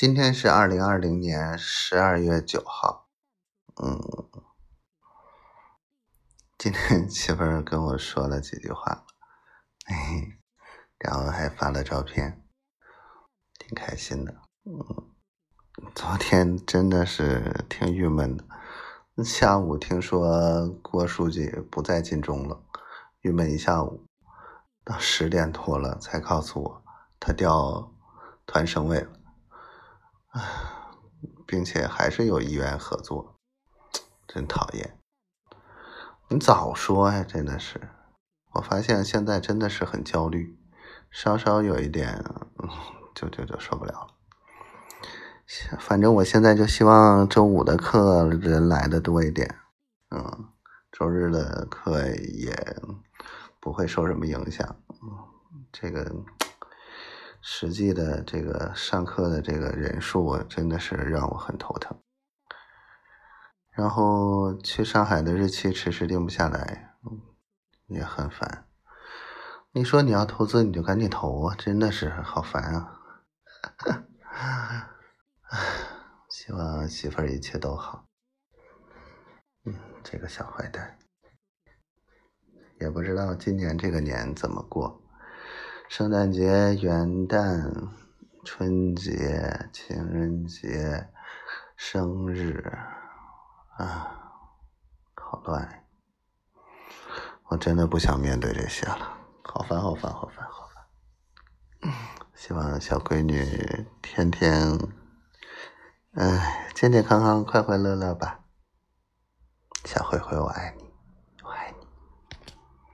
今天是二零二零年十二月九号，嗯，今天 媳妇儿跟我说了几句话，嘿嘿，然后还发了照片，挺开心的。嗯，昨天真的是挺郁闷的，下午听说郭书记不再晋中了，郁闷一下午，到十点多了才告诉我他调团省委了。唉，并且还是有意愿合作，真讨厌！你早说呀，真的是！我发现现在真的是很焦虑，稍稍有一点，就就就受不了了。反正我现在就希望周五的课人来的多一点，嗯，周日的课也不会受什么影响，嗯，这个。实际的这个上课的这个人数，真的是让我很头疼。然后去上海的日期迟迟定不下来，也很烦。你说你要投资，你就赶紧投啊！真的是好烦啊！希望媳妇儿一切都好。嗯，这个小坏蛋，也不知道今年这个年怎么过。圣诞节、元旦、春节、情人节、生日，啊，好乱！我真的不想面对这些了，好烦，好烦，好烦，好烦！希望小闺女天天，哎，健健康康、快快乐乐吧。小灰灰，我爱你。